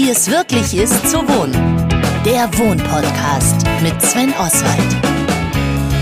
Wie es wirklich ist zu wohnen. Der Wohnpodcast mit Sven Oswald.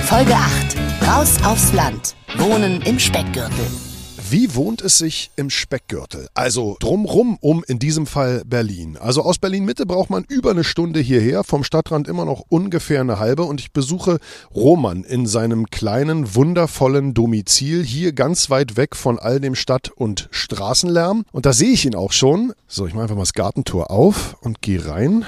Folge 8. Raus aufs Land. Wohnen im Speckgürtel. Wie wohnt es sich im Speckgürtel? Also drumrum um in diesem Fall Berlin. Also aus Berlin Mitte braucht man über eine Stunde hierher, vom Stadtrand immer noch ungefähr eine halbe und ich besuche Roman in seinem kleinen, wundervollen Domizil hier ganz weit weg von all dem Stadt- und Straßenlärm. Und da sehe ich ihn auch schon. So, ich mache einfach mal das Gartentor auf und gehe rein.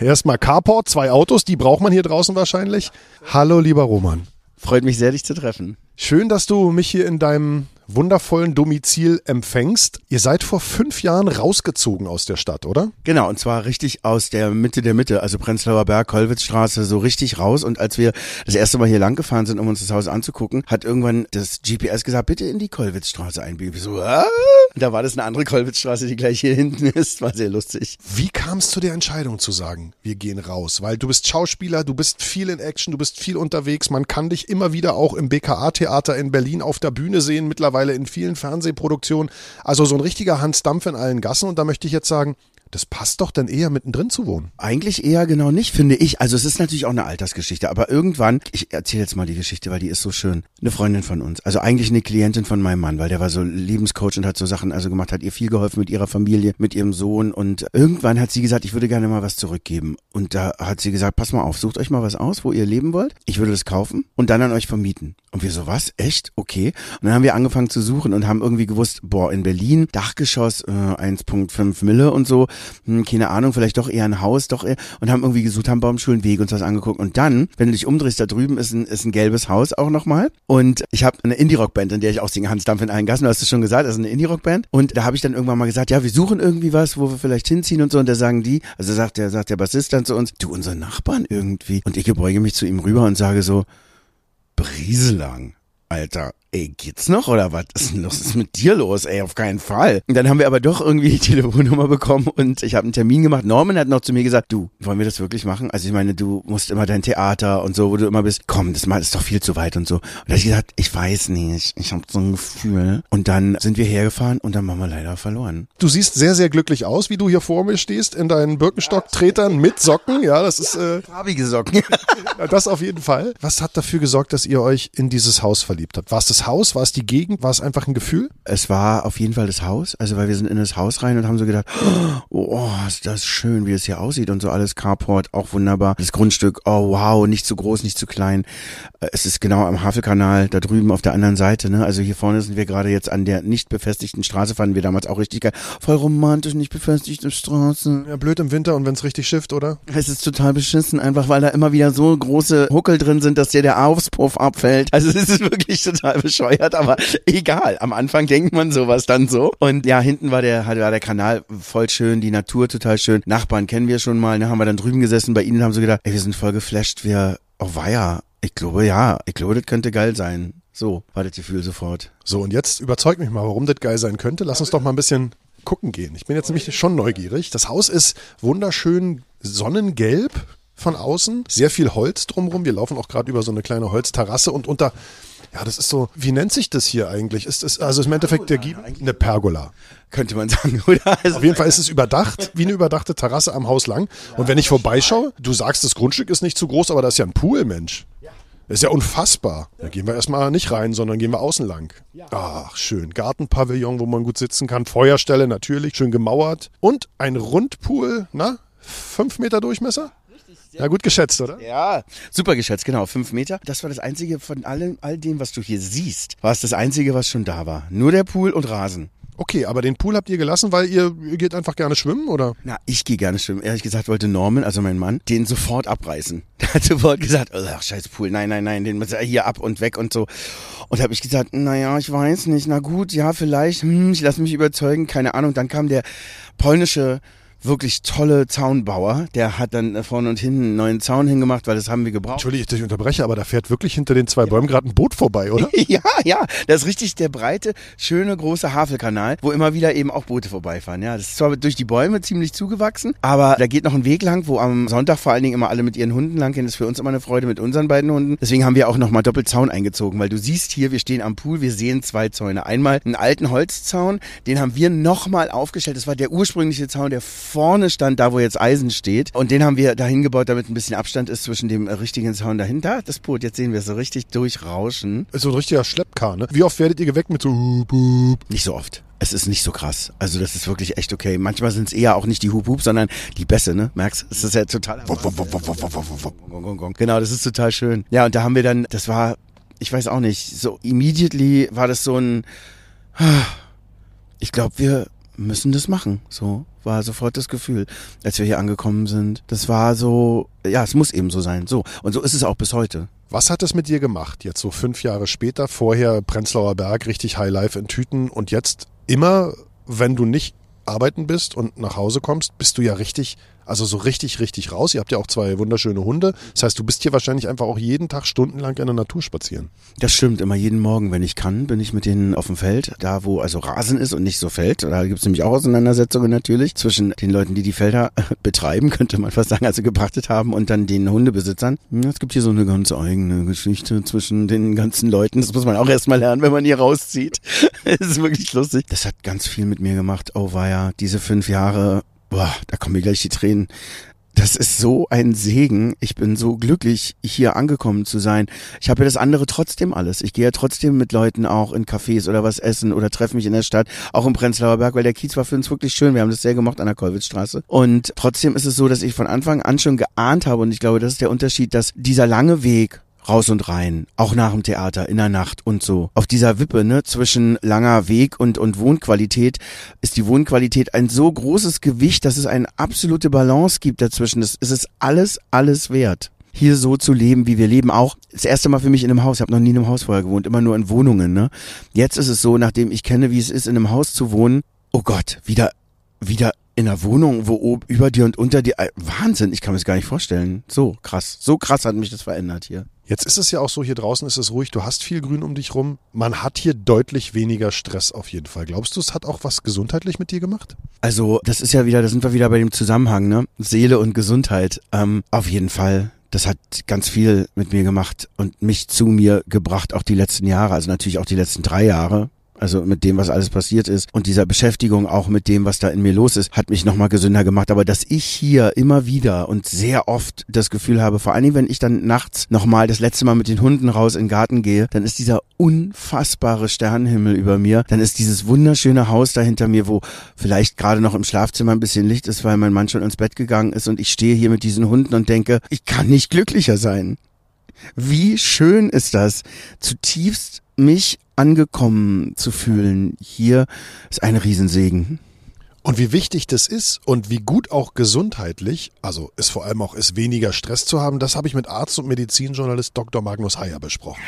Erstmal Carport, zwei Autos, die braucht man hier draußen wahrscheinlich. Hallo, lieber Roman. Freut mich sehr, dich zu treffen. Schön, dass du mich hier in deinem wundervollen Domizil empfängst. Ihr seid vor fünf Jahren rausgezogen aus der Stadt, oder? Genau, und zwar richtig aus der Mitte der Mitte, also Prenzlauer Berg, Kollwitzstraße, so richtig raus. Und als wir das erste Mal hier lang gefahren sind, um uns das Haus anzugucken, hat irgendwann das GPS gesagt, bitte in die Kollwitzstraße einbiegen. Wir so, ah? Da war das eine andere Kollwitzstraße, die gleich hier hinten ist. War sehr lustig. Wie kam es zu der Entscheidung zu sagen, wir gehen raus? Weil du bist Schauspieler, du bist viel in Action, du bist viel unterwegs. Man kann dich immer wieder auch im BKA-Theater in Berlin auf der Bühne sehen, mittlerweile mittlerweile in vielen Fernsehproduktionen. Also so ein richtiger Hans Dampf in allen Gassen. Und da möchte ich jetzt sagen, das passt doch dann eher mittendrin zu wohnen. Eigentlich eher genau nicht, finde ich. Also es ist natürlich auch eine Altersgeschichte, aber irgendwann, ich erzähle jetzt mal die Geschichte, weil die ist so schön. Eine Freundin von uns, also eigentlich eine Klientin von meinem Mann, weil der war so Lebenscoach und hat so Sachen also gemacht, hat ihr viel geholfen mit ihrer Familie, mit ihrem Sohn und irgendwann hat sie gesagt, ich würde gerne mal was zurückgeben. Und da hat sie gesagt, pass mal auf, sucht euch mal was aus, wo ihr leben wollt. Ich würde das kaufen und dann an euch vermieten. Und wir so, was? Echt? Okay. Und dann haben wir angefangen zu suchen und haben irgendwie gewusst, boah, in Berlin, Dachgeschoss, äh, 1,5 Mille und so hm, keine Ahnung, vielleicht doch eher ein Haus, doch eher, und haben irgendwie gesucht, haben Baumschulenweg uns das angeguckt. Und dann, wenn du dich umdrehst, da drüben ist ein, ist ein gelbes Haus auch nochmal. Und ich habe eine Indie-Rock-Band, in der ich auch singe, Hans Dampf in allen Gassen, du hast es schon gesagt, das ist eine Indie-Rock-Band. Und da habe ich dann irgendwann mal gesagt, ja, wir suchen irgendwie was, wo wir vielleicht hinziehen und so. Und da sagen die, also sagt der, sagt der Bassist dann zu uns, du, unsere Nachbarn irgendwie. Und ich gebeuge mich zu ihm rüber und sage so, Brieselang. Alter, ey, geht's noch oder was ist denn los? ist mit dir los? Ey, auf keinen Fall. Und dann haben wir aber doch irgendwie die Telefonnummer bekommen und ich habe einen Termin gemacht. Norman hat noch zu mir gesagt, du, wollen wir das wirklich machen? Also ich meine, du musst immer dein Theater und so, wo du immer bist, komm, das ist doch viel zu weit und so. Und da hab ich gesagt, ich weiß nicht, ich habe so ein Gefühl. Und dann sind wir hergefahren und dann haben wir leider verloren. Du siehst sehr, sehr glücklich aus, wie du hier vor mir stehst, in deinen Birkenstock-Tretern mit Socken. Ja, das ist... Äh, Farbige Socken. das auf jeden Fall. Was hat dafür gesorgt, dass ihr euch in dieses Haus verliebt habt? War es das Haus? War es die Gegend? War es einfach ein Gefühl? Es war auf jeden Fall das Haus. Also weil wir sind in das Haus rein und haben so gedacht, oh, ist das schön, wie es hier aussieht und so alles. Carport, auch wunderbar. Das Grundstück, oh wow, nicht zu groß, nicht zu klein. Äh, es ist genau am Havelkanal, da drüben auf der anderen Seite. Ne? Also hier vorne sind wir gerade jetzt an der nicht befestigten Straße, fanden wir damals auch richtig geil. Voll romantisch, nicht befestigte Straße. Ja, blöd im Winter und wenn es richtig schifft, oder? Es ist total beschissen, einfach weil da immer wieder so große Huckel drin sind, dass dir der Auspuff abfällt. Also es ist wirklich total bescheuert, aber egal. Am Anfang denkt man sowas dann so. Und ja, hinten war der, war der Kanal voll schön, die Natur total schön. Nachbarn kennen wir schon mal, ne, haben wir dann drüben gesessen bei ihnen haben so gedacht, ey, wir sind voll geflasht, wir, oh weia, ich glaube ja, ich glaube, das könnte geil sein. So war das Gefühl sofort. So, und jetzt überzeug mich mal, warum das geil sein könnte. Lass uns doch mal ein bisschen gucken gehen. Ich bin jetzt nämlich schon neugierig. Das Haus ist wunderschön sonnengelb von außen, sehr viel Holz drumherum. Wir laufen auch gerade über so eine kleine Holzterrasse und unter ja, das ist so, wie nennt sich das hier eigentlich? Ist es, also im Endeffekt der eine Pergola. Könnte man sagen, oder? Also Auf jeden Fall ist es überdacht, wie eine überdachte Terrasse am Haus lang. Und wenn ich vorbeischaue, du sagst, das Grundstück ist nicht zu groß, aber da ist ja ein Pool, Mensch. Das ist ja unfassbar. Da gehen wir erstmal nicht rein, sondern gehen wir außen lang. Ach, schön. Gartenpavillon, wo man gut sitzen kann. Feuerstelle natürlich, schön gemauert. Und ein Rundpool, na? Fünf Meter Durchmesser? Ja, gut geschätzt, oder? Ja, super geschätzt, genau. Fünf Meter. Das war das Einzige von allem, all dem, was du hier siehst, war es das Einzige, was schon da war. Nur der Pool und Rasen. Okay, aber den Pool habt ihr gelassen, weil ihr, ihr geht einfach gerne schwimmen, oder? Na, ich gehe gerne schwimmen. Ehrlich gesagt wollte Norman, also mein Mann, den sofort abreißen. Der hat sofort gesagt, oh, scheiß Pool, nein, nein, nein, den muss er hier ab und weg und so. Und habe ich gesagt, naja, ich weiß nicht, na gut, ja, vielleicht, hm, ich lasse mich überzeugen, keine Ahnung. Dann kam der polnische wirklich tolle Zaunbauer. Der hat dann vorne und hinten einen neuen Zaun hingemacht, weil das haben wir gebraucht. Entschuldige, ich unterbreche, aber da fährt wirklich hinter den zwei Bäumen gerade ein Boot vorbei, oder? ja, ja. Das ist richtig der breite, schöne, große Havelkanal, wo immer wieder eben auch Boote vorbeifahren. Ja, das ist zwar durch die Bäume ziemlich zugewachsen, aber da geht noch ein Weg lang, wo am Sonntag vor allen Dingen immer alle mit ihren Hunden lang gehen. Das ist für uns immer eine Freude mit unseren beiden Hunden. Deswegen haben wir auch nochmal doppelt Zaun eingezogen, weil du siehst hier, wir stehen am Pool, wir sehen zwei Zäune. Einmal einen alten Holzzaun, den haben wir nochmal aufgestellt. Das war der ursprüngliche Zaun, der vorne stand, da wo jetzt Eisen steht. Und den haben wir dahin gebaut, damit ein bisschen Abstand ist zwischen dem richtigen Zaun dahinter. Das Boot, jetzt sehen wir es so richtig durchrauschen. Ist so ein richtiger Schleppkar, ne? Wie oft werdet ihr geweckt mit so? Nicht so oft. Es ist nicht so krass. Also das ist wirklich echt okay. Manchmal sind es eher auch nicht die Hup Hup, sondern die Bässe, ne? Merkst? Es ist ja total. Genau, das ist total schön. Ja, und da haben wir dann, das war, ich weiß auch nicht, so immediately war das so ein, ich glaube, wir müssen das machen. So war sofort das Gefühl, als wir hier angekommen sind. Das war so, ja, es muss eben so sein. So. Und so ist es auch bis heute. Was hat es mit dir gemacht? Jetzt so fünf Jahre später, vorher Prenzlauer Berg, richtig High Life in Tüten und jetzt immer, wenn du nicht arbeiten bist und nach Hause kommst, bist du ja richtig also so richtig, richtig raus. Ihr habt ja auch zwei wunderschöne Hunde. Das heißt, du bist hier wahrscheinlich einfach auch jeden Tag stundenlang in der Natur spazieren. Das stimmt. Immer jeden Morgen, wenn ich kann, bin ich mit denen auf dem Feld. Da, wo also Rasen ist und nicht so Feld. Da gibt es nämlich auch Auseinandersetzungen natürlich zwischen den Leuten, die die Felder betreiben, könnte man fast sagen, also gebrachtet haben und dann den Hundebesitzern. Es gibt hier so eine ganz eigene Geschichte zwischen den ganzen Leuten. Das muss man auch erstmal lernen, wenn man hier rauszieht. Es ist wirklich lustig. Das hat ganz viel mit mir gemacht. Oh, war ja diese fünf Jahre boah, da kommen mir gleich die Tränen. Das ist so ein Segen. Ich bin so glücklich, hier angekommen zu sein. Ich habe ja das andere trotzdem alles. Ich gehe ja trotzdem mit Leuten auch in Cafés oder was essen oder treffe mich in der Stadt, auch im Prenzlauer Berg, weil der Kiez war für uns wirklich schön. Wir haben das sehr gemocht an der Kollwitzstraße. Und trotzdem ist es so, dass ich von Anfang an schon geahnt habe und ich glaube, das ist der Unterschied, dass dieser lange Weg raus und rein, auch nach dem Theater, in der Nacht und so. Auf dieser Wippe, ne, zwischen langer Weg und, und Wohnqualität ist die Wohnqualität ein so großes Gewicht, dass es eine absolute Balance gibt dazwischen. Das ist es alles, alles wert hier so zu leben, wie wir leben. Auch das erste Mal für mich in einem Haus. Ich habe noch nie in einem Haus vorher gewohnt, immer nur in Wohnungen. Ne? Jetzt ist es so, nachdem ich kenne, wie es ist, in einem Haus zu wohnen. Oh Gott, wieder, wieder in einer Wohnung, wo oben über dir und unter dir. Äh, Wahnsinn, ich kann mir das gar nicht vorstellen. So krass, so krass hat mich das verändert hier. Jetzt ist es ja auch so, hier draußen ist es ruhig, du hast viel Grün um dich rum. Man hat hier deutlich weniger Stress auf jeden Fall. Glaubst du, es hat auch was gesundheitlich mit dir gemacht? Also, das ist ja wieder, da sind wir wieder bei dem Zusammenhang, ne? Seele und Gesundheit. Ähm, auf jeden Fall. Das hat ganz viel mit mir gemacht und mich zu mir gebracht, auch die letzten Jahre, also natürlich auch die letzten drei Jahre. Also mit dem, was alles passiert ist und dieser Beschäftigung auch mit dem, was da in mir los ist, hat mich nochmal gesünder gemacht. Aber dass ich hier immer wieder und sehr oft das Gefühl habe, vor allen Dingen, wenn ich dann nachts nochmal das letzte Mal mit den Hunden raus in den Garten gehe, dann ist dieser unfassbare Sternenhimmel über mir. Dann ist dieses wunderschöne Haus da hinter mir, wo vielleicht gerade noch im Schlafzimmer ein bisschen Licht ist, weil mein Mann schon ins Bett gegangen ist und ich stehe hier mit diesen Hunden und denke, ich kann nicht glücklicher sein. Wie schön ist das, zutiefst mich angekommen zu fühlen. Hier ist ein Riesensegen. Und wie wichtig das ist und wie gut auch gesundheitlich, also es vor allem auch ist, weniger Stress zu haben, das habe ich mit Arzt und Medizinjournalist Dr. Magnus Heyer besprochen.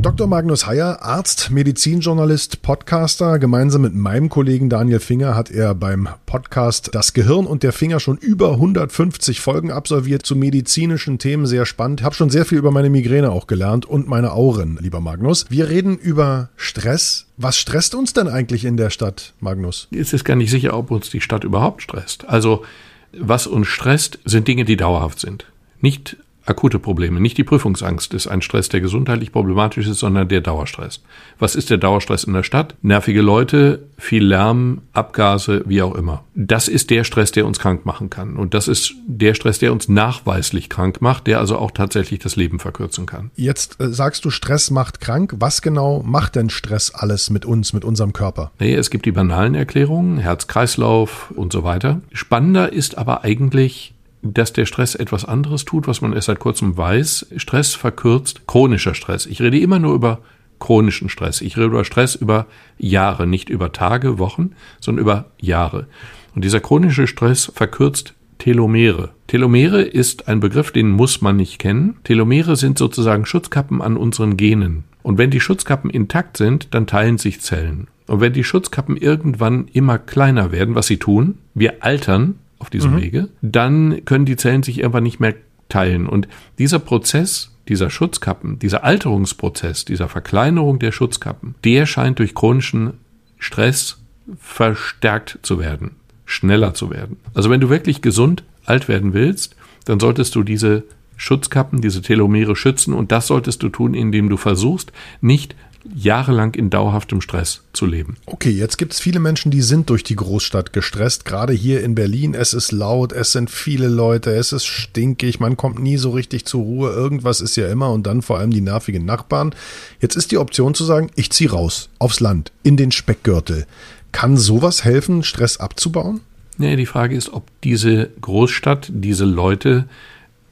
Dr. Magnus Heyer, Arzt, Medizinjournalist, Podcaster. Gemeinsam mit meinem Kollegen Daniel Finger hat er beim Podcast Das Gehirn und der Finger schon über 150 Folgen absolviert zu medizinischen Themen. Sehr spannend. Habe schon sehr viel über meine Migräne auch gelernt und meine Auren, lieber Magnus. Wir reden über Stress, was stresst uns denn eigentlich in der Stadt, Magnus? Es ist gar nicht sicher, ob uns die Stadt überhaupt stresst. Also, was uns stresst, sind Dinge, die dauerhaft sind. Nicht akute Probleme. Nicht die Prüfungsangst ist ein Stress, der gesundheitlich problematisch ist, sondern der Dauerstress. Was ist der Dauerstress in der Stadt? Nervige Leute, viel Lärm, Abgase, wie auch immer. Das ist der Stress, der uns krank machen kann. Und das ist der Stress, der uns nachweislich krank macht, der also auch tatsächlich das Leben verkürzen kann. Jetzt äh, sagst du, Stress macht krank. Was genau macht denn Stress alles mit uns, mit unserem Körper? Nee, es gibt die banalen Erklärungen, Herz-Kreislauf und so weiter. Spannender ist aber eigentlich dass der Stress etwas anderes tut, was man erst seit kurzem weiß. Stress verkürzt chronischer Stress. Ich rede immer nur über chronischen Stress. Ich rede über Stress über Jahre, nicht über Tage, Wochen, sondern über Jahre. Und dieser chronische Stress verkürzt Telomere. Telomere ist ein Begriff, den muss man nicht kennen. Telomere sind sozusagen Schutzkappen an unseren Genen. Und wenn die Schutzkappen intakt sind, dann teilen sich Zellen. Und wenn die Schutzkappen irgendwann immer kleiner werden, was sie tun, wir altern, auf diesem mhm. Wege, dann können die Zellen sich irgendwann nicht mehr teilen. Und dieser Prozess, dieser Schutzkappen, dieser Alterungsprozess, dieser Verkleinerung der Schutzkappen, der scheint durch chronischen Stress verstärkt zu werden, schneller zu werden. Also wenn du wirklich gesund alt werden willst, dann solltest du diese Schutzkappen, diese Telomere schützen und das solltest du tun, indem du versuchst, nicht jahrelang in dauerhaftem Stress zu leben. Okay, jetzt gibt es viele Menschen, die sind durch die Großstadt gestresst. Gerade hier in Berlin, es ist laut, es sind viele Leute, es ist stinkig, man kommt nie so richtig zur Ruhe, irgendwas ist ja immer und dann vor allem die nervigen Nachbarn. Jetzt ist die Option zu sagen, ich ziehe raus, aufs Land, in den Speckgürtel. Kann sowas helfen, Stress abzubauen? Nee, die Frage ist, ob diese Großstadt, diese Leute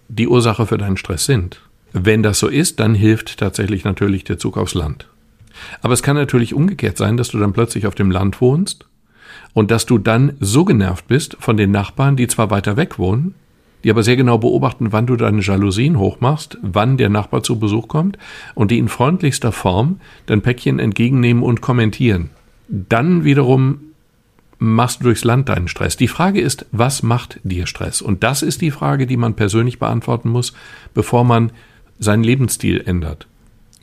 die Ursache für deinen Stress sind. Wenn das so ist, dann hilft tatsächlich natürlich der Zug aufs Land. Aber es kann natürlich umgekehrt sein, dass du dann plötzlich auf dem Land wohnst und dass du dann so genervt bist von den Nachbarn, die zwar weiter weg wohnen, die aber sehr genau beobachten, wann du deine Jalousien hochmachst, wann der Nachbar zu Besuch kommt und die in freundlichster Form dein Päckchen entgegennehmen und kommentieren. Dann wiederum machst du durchs Land deinen Stress. Die Frage ist, was macht dir Stress? Und das ist die Frage, die man persönlich beantworten muss, bevor man seinen Lebensstil ändert.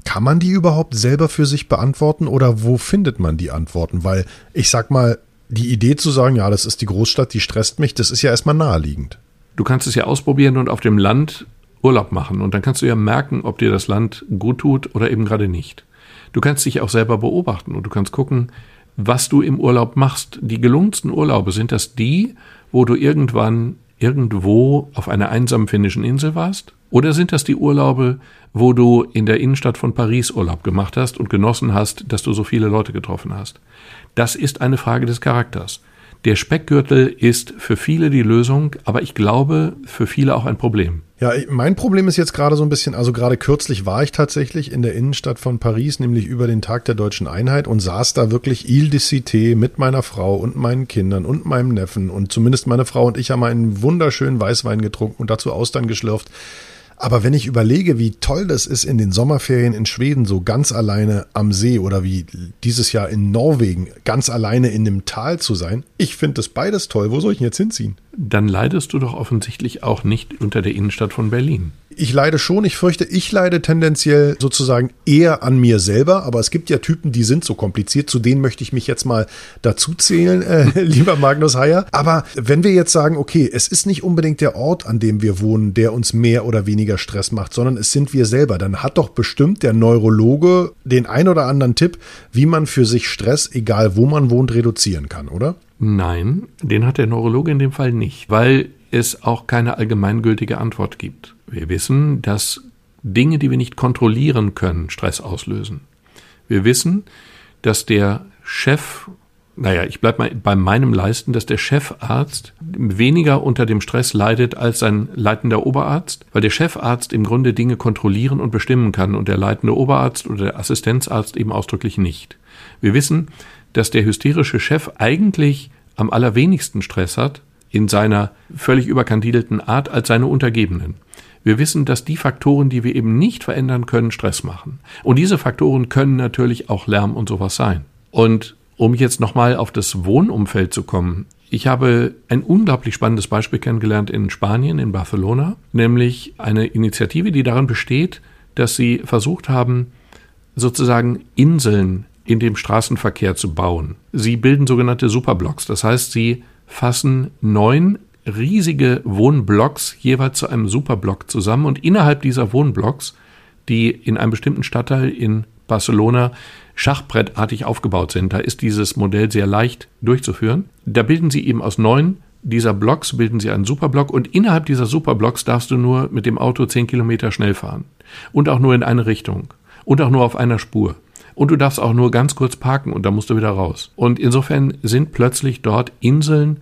Kann man die überhaupt selber für sich beantworten oder wo findet man die Antworten? Weil ich sag mal, die Idee zu sagen, ja, das ist die Großstadt, die stresst mich, das ist ja erstmal naheliegend. Du kannst es ja ausprobieren und auf dem Land Urlaub machen und dann kannst du ja merken, ob dir das Land gut tut oder eben gerade nicht. Du kannst dich auch selber beobachten und du kannst gucken, was du im Urlaub machst. Die gelungensten Urlaube sind das die, wo du irgendwann irgendwo auf einer einsamen finnischen Insel warst? Oder sind das die Urlaube, wo du in der Innenstadt von Paris Urlaub gemacht hast und genossen hast, dass du so viele Leute getroffen hast? Das ist eine Frage des Charakters. Der Speckgürtel ist für viele die Lösung, aber ich glaube für viele auch ein Problem. Ja, mein Problem ist jetzt gerade so ein bisschen, also gerade kürzlich war ich tatsächlich in der Innenstadt von Paris, nämlich über den Tag der deutschen Einheit und saß da wirklich Ile de Cité mit meiner Frau und meinen Kindern und meinem Neffen und zumindest meine Frau und ich haben einen wunderschönen Weißwein getrunken und dazu Austern geschlürft. Aber wenn ich überlege, wie toll das ist, in den Sommerferien in Schweden so ganz alleine am See oder wie dieses Jahr in Norwegen ganz alleine in dem Tal zu sein, ich finde das beides toll. Wo soll ich denn jetzt hinziehen? Dann leidest du doch offensichtlich auch nicht unter der Innenstadt von Berlin. Ich leide schon, ich fürchte, ich leide tendenziell sozusagen eher an mir selber, aber es gibt ja Typen, die sind so kompliziert, zu denen möchte ich mich jetzt mal dazu zählen, äh, lieber Magnus Heyer. Aber wenn wir jetzt sagen, okay, es ist nicht unbedingt der Ort, an dem wir wohnen, der uns mehr oder weniger Stress macht, sondern es sind wir selber, dann hat doch bestimmt der Neurologe den ein oder anderen Tipp, wie man für sich Stress, egal wo man wohnt, reduzieren kann, oder? Nein, den hat der Neurologe in dem Fall nicht, weil es auch keine allgemeingültige Antwort gibt. Wir wissen, dass Dinge, die wir nicht kontrollieren können, Stress auslösen. Wir wissen, dass der Chef, naja, ich bleibe bei meinem Leisten, dass der Chefarzt weniger unter dem Stress leidet als sein leitender Oberarzt, weil der Chefarzt im Grunde Dinge kontrollieren und bestimmen kann und der leitende Oberarzt oder der Assistenzarzt eben ausdrücklich nicht. Wir wissen, dass der hysterische Chef eigentlich am allerwenigsten Stress hat, in seiner völlig überkandidelten Art als seine Untergebenen. Wir wissen, dass die Faktoren, die wir eben nicht verändern können, Stress machen. Und diese Faktoren können natürlich auch Lärm und sowas sein. Und um jetzt nochmal auf das Wohnumfeld zu kommen, ich habe ein unglaublich spannendes Beispiel kennengelernt in Spanien, in Barcelona, nämlich eine Initiative, die darin besteht, dass sie versucht haben, sozusagen Inseln in dem Straßenverkehr zu bauen. Sie bilden sogenannte Superblocks. Das heißt, sie fassen neun riesige Wohnblocks jeweils zu einem Superblock zusammen und innerhalb dieser Wohnblocks, die in einem bestimmten Stadtteil in Barcelona schachbrettartig aufgebaut sind, da ist dieses Modell sehr leicht durchzuführen. Da bilden sie eben aus neun dieser Blocks bilden sie einen Superblock und innerhalb dieser Superblocks darfst du nur mit dem Auto zehn Kilometer schnell fahren und auch nur in eine Richtung und auch nur auf einer Spur. Und du darfst auch nur ganz kurz parken und dann musst du wieder raus. Und insofern sind plötzlich dort Inseln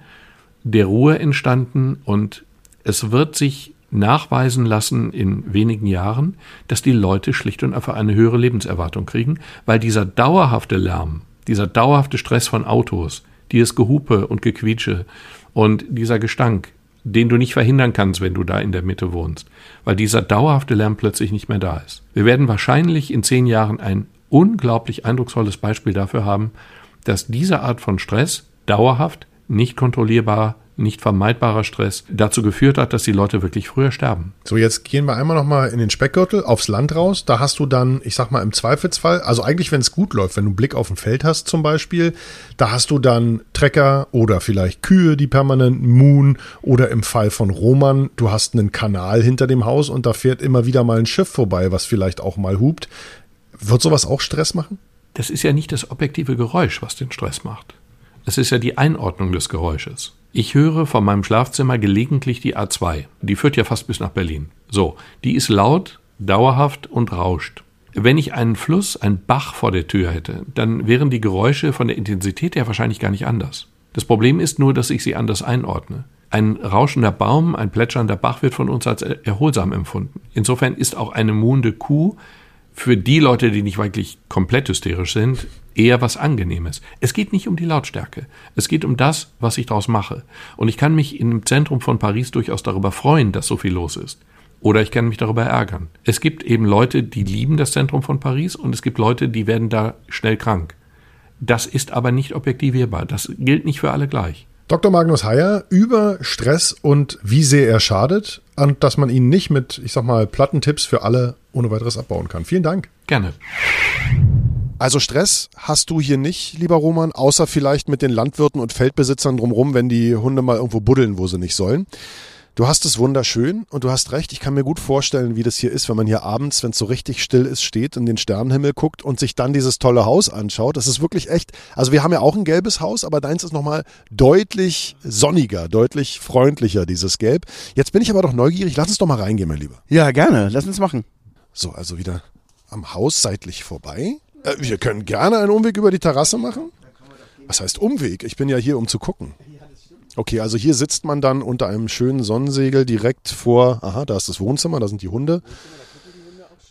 der Ruhe entstanden und es wird sich nachweisen lassen in wenigen Jahren, dass die Leute schlicht und einfach eine höhere Lebenserwartung kriegen, weil dieser dauerhafte Lärm, dieser dauerhafte Stress von Autos, dieses Gehupe und Gequietsche und dieser Gestank, den du nicht verhindern kannst, wenn du da in der Mitte wohnst, weil dieser dauerhafte Lärm plötzlich nicht mehr da ist. Wir werden wahrscheinlich in zehn Jahren ein unglaublich eindrucksvolles Beispiel dafür haben, dass diese Art von Stress dauerhaft nicht kontrollierbar, nicht vermeidbarer Stress dazu geführt hat, dass die Leute wirklich früher sterben. So, jetzt gehen wir einmal nochmal in den Speckgürtel, aufs Land raus. Da hast du dann, ich sag mal, im Zweifelsfall, also eigentlich, wenn es gut läuft, wenn du einen Blick auf ein Feld hast zum Beispiel, da hast du dann Trecker oder vielleicht Kühe, die permanent muhen oder im Fall von Roman, du hast einen Kanal hinter dem Haus und da fährt immer wieder mal ein Schiff vorbei, was vielleicht auch mal hupt Wird sowas auch Stress machen? Das ist ja nicht das objektive Geräusch, was den Stress macht. Es ist ja die Einordnung des Geräusches. Ich höre von meinem Schlafzimmer gelegentlich die A2. Die führt ja fast bis nach Berlin. So, die ist laut, dauerhaft und rauscht. Wenn ich einen Fluss, einen Bach vor der Tür hätte, dann wären die Geräusche von der Intensität her wahrscheinlich gar nicht anders. Das Problem ist nur, dass ich sie anders einordne. Ein rauschender Baum, ein plätschernder Bach wird von uns als erholsam empfunden. Insofern ist auch eine muhende Kuh für die Leute, die nicht wirklich komplett hysterisch sind, eher was Angenehmes. Es geht nicht um die Lautstärke. Es geht um das, was ich daraus mache. Und ich kann mich im Zentrum von Paris durchaus darüber freuen, dass so viel los ist. Oder ich kann mich darüber ärgern. Es gibt eben Leute, die lieben das Zentrum von Paris und es gibt Leute, die werden da schnell krank. Das ist aber nicht objektivierbar. Das gilt nicht für alle gleich. Dr. Magnus Heyer über Stress und wie sehr er schadet und dass man ihn nicht mit, ich sag mal, Plattentipps für alle ohne weiteres abbauen kann. Vielen Dank. Gerne. Also Stress hast du hier nicht, lieber Roman, außer vielleicht mit den Landwirten und Feldbesitzern drumherum, wenn die Hunde mal irgendwo buddeln, wo sie nicht sollen. Du hast es wunderschön und du hast recht. Ich kann mir gut vorstellen, wie das hier ist, wenn man hier abends, wenn es so richtig still ist, steht, in den Sternenhimmel guckt und sich dann dieses tolle Haus anschaut. Das ist wirklich echt. Also wir haben ja auch ein gelbes Haus, aber deins ist nochmal deutlich sonniger, deutlich freundlicher, dieses Gelb. Jetzt bin ich aber doch neugierig. Lass uns doch mal reingehen, mein Lieber. Ja, gerne. Lass uns machen. So, also wieder am Haus seitlich vorbei. Äh, wir können gerne einen Umweg über die Terrasse machen. Was heißt Umweg? Ich bin ja hier, um zu gucken. Okay, also hier sitzt man dann unter einem schönen Sonnensegel direkt vor, aha, da ist das Wohnzimmer, da sind die Hunde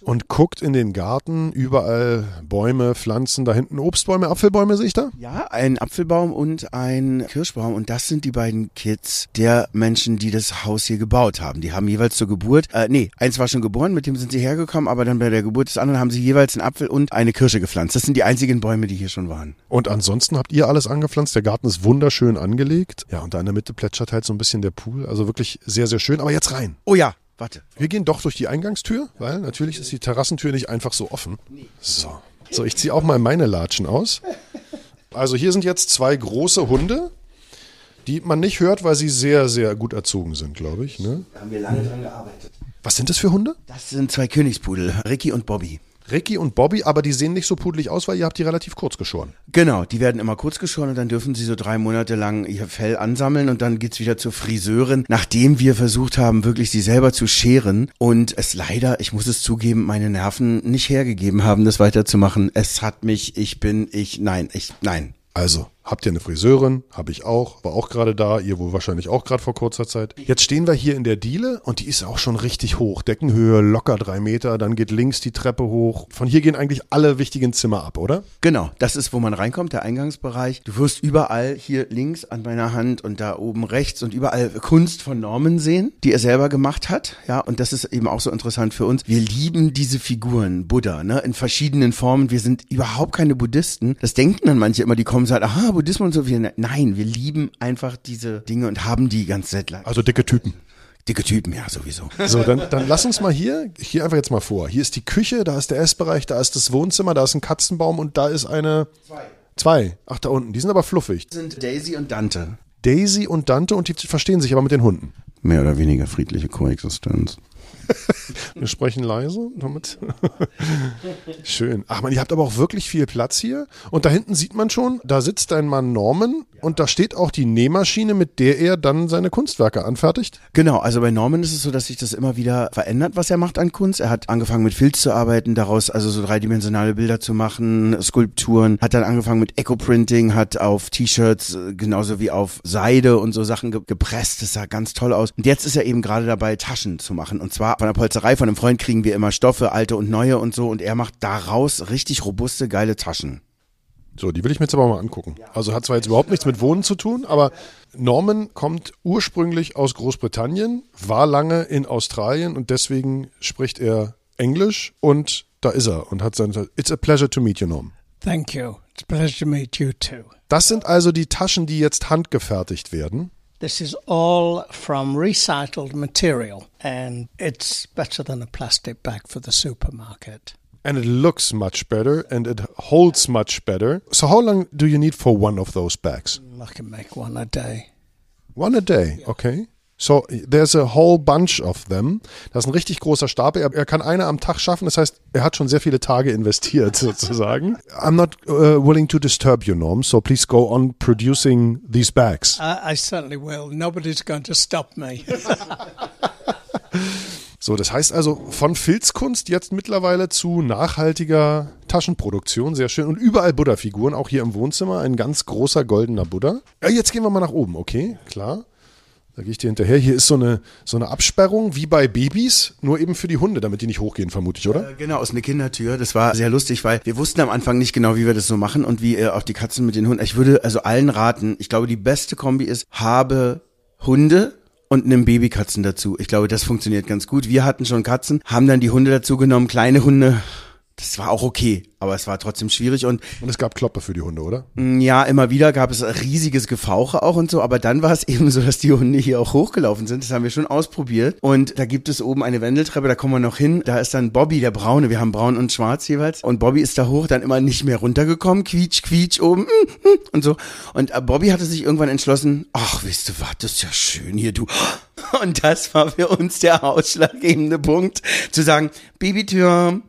und guckt in den Garten, überall Bäume, Pflanzen, da hinten Obstbäume, Apfelbäume sehe ich da? Ja, ein Apfelbaum und ein Kirschbaum und das sind die beiden Kids der Menschen, die das Haus hier gebaut haben. Die haben jeweils zur Geburt, äh, nee, eins war schon geboren, mit dem sind sie hergekommen, aber dann bei der Geburt des anderen haben sie jeweils einen Apfel und eine Kirsche gepflanzt. Das sind die einzigen Bäume, die hier schon waren. Und ansonsten habt ihr alles angepflanzt, der Garten ist wunderschön angelegt. Ja, und da in der Mitte plätschert halt so ein bisschen der Pool, also wirklich sehr, sehr schön. Aber jetzt rein. Oh ja, Warte. Wir gehen doch durch die Eingangstür, weil natürlich ist die Terrassentür nicht einfach so offen. So. So, ich ziehe auch mal meine Latschen aus. Also hier sind jetzt zwei große Hunde, die man nicht hört, weil sie sehr, sehr gut erzogen sind, glaube ich. Ne? Da haben wir lange dran gearbeitet. Was sind das für Hunde? Das sind zwei Königspudel, Ricky und Bobby. Ricky und Bobby, aber die sehen nicht so pudelig aus, weil ihr habt die relativ kurz geschoren. Genau, die werden immer kurz geschoren und dann dürfen sie so drei Monate lang ihr Fell ansammeln und dann geht's wieder zur Friseurin, nachdem wir versucht haben, wirklich sie selber zu scheren und es leider, ich muss es zugeben, meine Nerven nicht hergegeben haben, das weiterzumachen. Es hat mich, ich bin, ich, nein, ich, nein. Also, habt ihr eine Friseurin? Habe ich auch. War auch gerade da. Ihr wohl wahrscheinlich auch gerade vor kurzer Zeit. Jetzt stehen wir hier in der Diele und die ist auch schon richtig hoch. Deckenhöhe locker drei Meter. Dann geht links die Treppe hoch. Von hier gehen eigentlich alle wichtigen Zimmer ab, oder? Genau, das ist, wo man reinkommt, der Eingangsbereich. Du wirst überall hier links an meiner Hand und da oben rechts und überall Kunst von Norman sehen, die er selber gemacht hat. Ja, und das ist eben auch so interessant für uns. Wir lieben diese Figuren, Buddha, ne, in verschiedenen Formen. Wir sind überhaupt keine Buddhisten. Das denken dann manche immer, die kommen und sagen, aha, Buddhismus und so. Wir, nein, wir lieben einfach diese Dinge und haben die ganz seit lang. Also dicke Typen. Dicke Typen, ja, sowieso. So, dann, dann lass uns mal hier, hier einfach jetzt mal vor. Hier ist die Küche, da ist der Essbereich, da ist das Wohnzimmer, da ist ein Katzenbaum und da ist eine. Zwei. Zwei. Ach, da unten. Die sind aber fluffig. Das sind Daisy und Dante. Daisy und Dante und die verstehen sich aber mit den Hunden. Mehr oder weniger friedliche Koexistenz. Wir sprechen leise damit. Schön. Ach man, ihr habt aber auch wirklich viel Platz hier. Und da hinten sieht man schon, da sitzt dein Mann Norman und da steht auch die Nähmaschine, mit der er dann seine Kunstwerke anfertigt. Genau, also bei Norman ist es so, dass sich das immer wieder verändert, was er macht an Kunst. Er hat angefangen mit Filz zu arbeiten, daraus also so dreidimensionale Bilder zu machen, Skulpturen, hat dann angefangen mit Eco-Printing, hat auf T-Shirts äh, genauso wie auf Seide und so Sachen ge gepresst. Das sah ganz toll aus. Und jetzt ist er eben gerade dabei, Taschen zu machen. Und zwar von der Polzerei von einem Freund kriegen wir immer Stoffe, alte und neue und so. Und er macht daraus richtig robuste, geile Taschen. So, die will ich mir jetzt aber mal angucken. Also hat zwar jetzt überhaupt nichts mit Wohnen zu tun, aber Norman kommt ursprünglich aus Großbritannien, war lange in Australien und deswegen spricht er Englisch und da ist er und hat sein It's a pleasure to meet you, Norman. Thank you. It's a pleasure to meet you too. Das sind also die Taschen, die jetzt handgefertigt werden. This is all from recycled material and it's better than a plastic bag for the supermarket. And it looks much better and it holds much better. So how long do you need for one of those bags? I can make one a day. One a day, okay. So, there's a whole bunch of them. Das ist ein richtig großer Stapel. Er, er kann eine am Tag schaffen. Das heißt, er hat schon sehr viele Tage investiert, sozusagen. I'm not uh, willing to disturb you, Norm, so please go on producing these bags. I, I certainly will. Nobody's going to stop me. So, das heißt also von Filzkunst jetzt mittlerweile zu nachhaltiger Taschenproduktion, sehr schön. Und überall Buddha-Figuren, auch hier im Wohnzimmer, ein ganz großer goldener Buddha. Ja, jetzt gehen wir mal nach oben, okay, klar. Da gehe ich dir hinterher. Hier ist so eine, so eine Absperrung wie bei Babys, nur eben für die Hunde, damit die nicht hochgehen, vermute ich, oder? Äh, Genau, aus einer Kindertür. Das war sehr lustig, weil wir wussten am Anfang nicht genau, wie wir das so machen und wie äh, auch die Katzen mit den Hunden. Ich würde also allen raten, ich glaube, die beste Kombi ist, habe Hunde und nimm Babykatzen dazu. Ich glaube, das funktioniert ganz gut. Wir hatten schon Katzen, haben dann die Hunde dazu genommen, kleine Hunde. Das war auch okay, aber es war trotzdem schwierig und Und es gab Kloppe für die Hunde, oder? Mm, Ja, immer wieder gab es riesiges Gefauche auch und so, aber dann war es eben so, dass die Hunde hier auch hochgelaufen sind. Das haben wir schon ausprobiert. Und da gibt es oben eine Wendeltreppe, da kommen wir noch hin. Da ist dann Bobby, der Braune. Wir haben braun und schwarz jeweils. Und Bobby ist da hoch, dann immer nicht mehr runtergekommen. Quietsch, quietsch oben mm, mm, und so. Und äh, Bobby hatte sich irgendwann entschlossen, ach, weißt du was, das ist ja schön hier, du. Und das war für uns der ausschlaggebende Punkt, zu sagen, Babytür,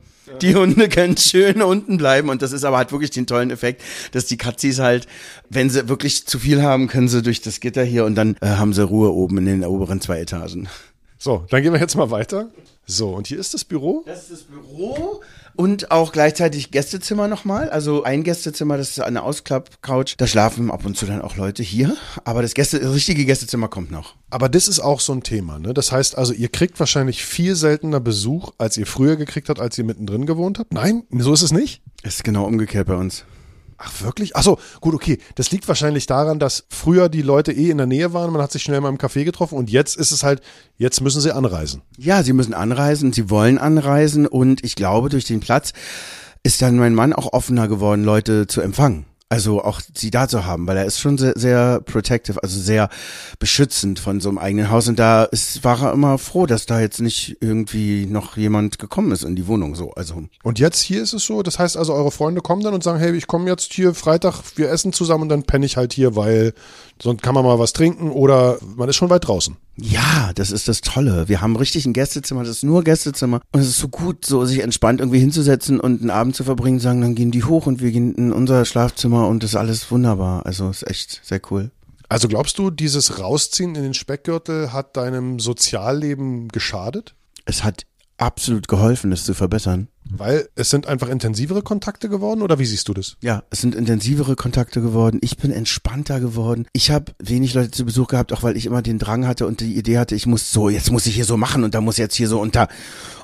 die Hunde können schön unten bleiben und das ist aber halt wirklich den tollen Effekt, dass die Katzis halt, wenn sie wirklich zu viel haben, können sie durch das Gitter hier und dann äh, haben sie Ruhe oben in den oberen zwei Etagen. So, dann gehen wir jetzt mal weiter. So, und hier ist das Büro. Das ist das Büro und auch gleichzeitig Gästezimmer nochmal. Also ein Gästezimmer, das ist eine Ausklappcouch. Da schlafen ab und zu dann auch Leute hier. Aber das, Gäste, das richtige Gästezimmer kommt noch. Aber das ist auch so ein Thema, ne? Das heißt also, ihr kriegt wahrscheinlich viel seltener Besuch, als ihr früher gekriegt habt, als ihr mittendrin gewohnt habt. Nein, so ist es nicht. Es ist genau umgekehrt bei uns. Ach, wirklich? Ach so, gut, okay. Das liegt wahrscheinlich daran, dass früher die Leute eh in der Nähe waren, man hat sich schnell mal im Café getroffen und jetzt ist es halt, jetzt müssen sie anreisen. Ja, sie müssen anreisen, sie wollen anreisen und ich glaube, durch den Platz ist dann mein Mann auch offener geworden, Leute zu empfangen. Also auch sie da zu haben, weil er ist schon sehr, sehr protective, also sehr beschützend von so einem eigenen Haus. Und da ist, war er immer froh, dass da jetzt nicht irgendwie noch jemand gekommen ist in die Wohnung. So, also Und jetzt hier ist es so, das heißt also, eure Freunde kommen dann und sagen, hey, ich komme jetzt hier Freitag, wir essen zusammen und dann penne ich halt hier, weil sonst kann man mal was trinken oder man ist schon weit draußen. ja, das ist das Tolle. Wir haben richtig ein Gästezimmer, das ist nur Gästezimmer. Und es ist so gut, so sich entspannt irgendwie hinzusetzen und einen Abend zu verbringen, sagen, dann gehen die hoch und wir gehen in unser Schlafzimmer und das ist alles wunderbar. Also ist echt sehr cool. Also glaubst du, dieses Rausziehen in den Speckgürtel hat deinem Sozialleben geschadet? Es hat absolut geholfen, es zu verbessern. Weil es sind einfach intensivere Kontakte geworden oder wie siehst du das? Ja, es sind intensivere Kontakte geworden. Ich bin entspannter geworden. Ich habe wenig Leute zu Besuch gehabt, auch weil ich immer den Drang hatte und die Idee hatte, ich muss so, jetzt muss ich hier so machen und da muss jetzt hier so und da.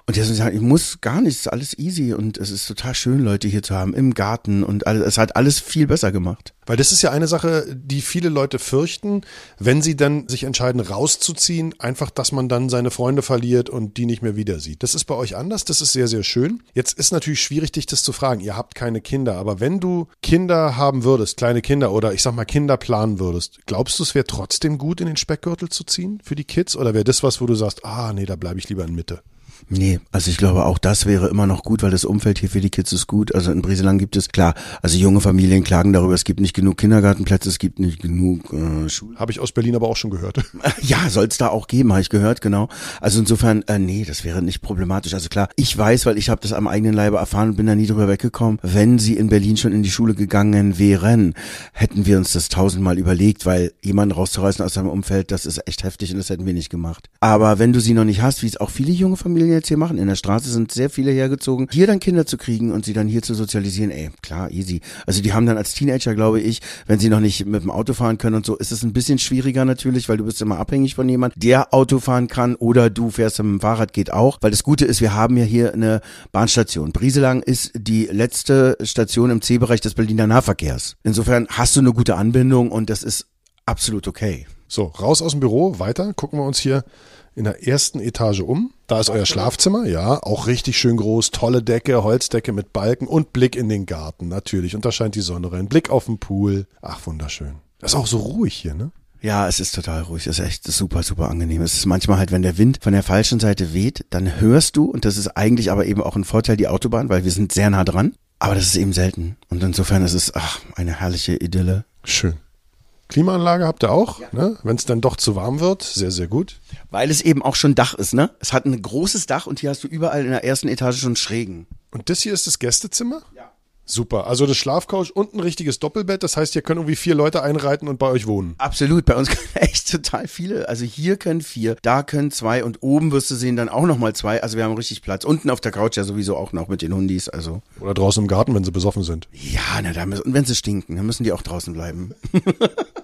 Und jetzt muss ich sagen, ich muss gar nichts, ist alles easy und es ist total schön, Leute hier zu haben im Garten und alles, es hat alles viel besser gemacht. Weil das ist ja eine Sache, die viele Leute fürchten, wenn sie dann sich entscheiden, rauszuziehen, einfach, dass man dann seine Freunde verliert und die nicht mehr wieder sieht. Das ist bei euch anders, das ist sehr, sehr schön. Jetzt ist natürlich schwierig, dich das zu fragen. Ihr habt keine Kinder, aber wenn du Kinder haben würdest, kleine Kinder oder ich sag mal Kinder planen würdest, glaubst du, es wäre trotzdem gut, in den Speckgürtel zu ziehen für die Kids? Oder wäre das was, wo du sagst, ah, nee, da bleibe ich lieber in Mitte? Nee, also ich glaube, auch das wäre immer noch gut, weil das Umfeld hier für die Kids ist gut. Also in Brieselang gibt es, klar, also junge Familien klagen darüber, es gibt nicht genug Kindergartenplätze, es gibt nicht genug äh, Schulen. Habe ich aus Berlin aber auch schon gehört. Ja, soll es da auch geben, habe ich gehört, genau. Also insofern, äh, nee, das wäre nicht problematisch. Also klar, ich weiß, weil ich habe das am eigenen Leibe erfahren und bin da nie drüber weggekommen. Wenn sie in Berlin schon in die Schule gegangen wären, hätten wir uns das tausendmal überlegt, weil jemanden rauszureißen aus seinem Umfeld, das ist echt heftig und das hätten wir nicht gemacht. Aber wenn du sie noch nicht hast, wie es auch viele junge Familien jetzt hier machen, in der Straße sind sehr viele hergezogen, hier dann Kinder zu kriegen und sie dann hier zu sozialisieren, ey, klar, easy. Also die haben dann als Teenager, glaube ich, wenn sie noch nicht mit dem Auto fahren können und so, ist es ein bisschen schwieriger natürlich, weil du bist immer abhängig von jemand, der Auto fahren kann oder du fährst mit dem Fahrrad, geht auch. Weil das Gute ist, wir haben ja hier eine Bahnstation. Brieselang ist die letzte Station im C-Bereich des Berliner Nahverkehrs. Insofern hast du eine gute Anbindung und das ist absolut okay. So, raus aus dem Büro, weiter, gucken wir uns hier in der ersten Etage um. Da ist euer Schlafzimmer, ja, auch richtig schön groß, tolle Decke, Holzdecke mit Balken und Blick in den Garten, natürlich. Und da scheint die Sonne rein. Blick auf den Pool. Ach, wunderschön. Das ist auch so ruhig hier, ne? Ja, es ist total ruhig. Es ist echt super, super angenehm. Es ist manchmal halt, wenn der Wind von der falschen Seite weht, dann hörst du, und das ist eigentlich aber eben auch ein Vorteil, die Autobahn, weil wir sind sehr nah dran. Aber das ist eben selten. Und insofern ist es, ach, eine herrliche Idylle. Schön. Klimaanlage habt ihr auch, ne? wenn es dann doch zu warm wird. Sehr, sehr gut. Weil es eben auch schon Dach ist, ne? Es hat ein großes Dach und hier hast du überall in der ersten Etage schon Schrägen. Und das hier ist das Gästezimmer? Ja. Super. Also das Schlafcouch und ein richtiges Doppelbett. Das heißt, hier können irgendwie vier Leute einreiten und bei euch wohnen. Absolut. Bei uns können echt total viele. Also hier können vier, da können zwei und oben wirst du sehen dann auch nochmal zwei. Also wir haben richtig Platz. Unten auf der Couch ja sowieso auch noch mit den Hundis. Also. Oder draußen im Garten, wenn sie besoffen sind. Ja, na, da müssen, und wenn sie stinken, dann müssen die auch draußen bleiben.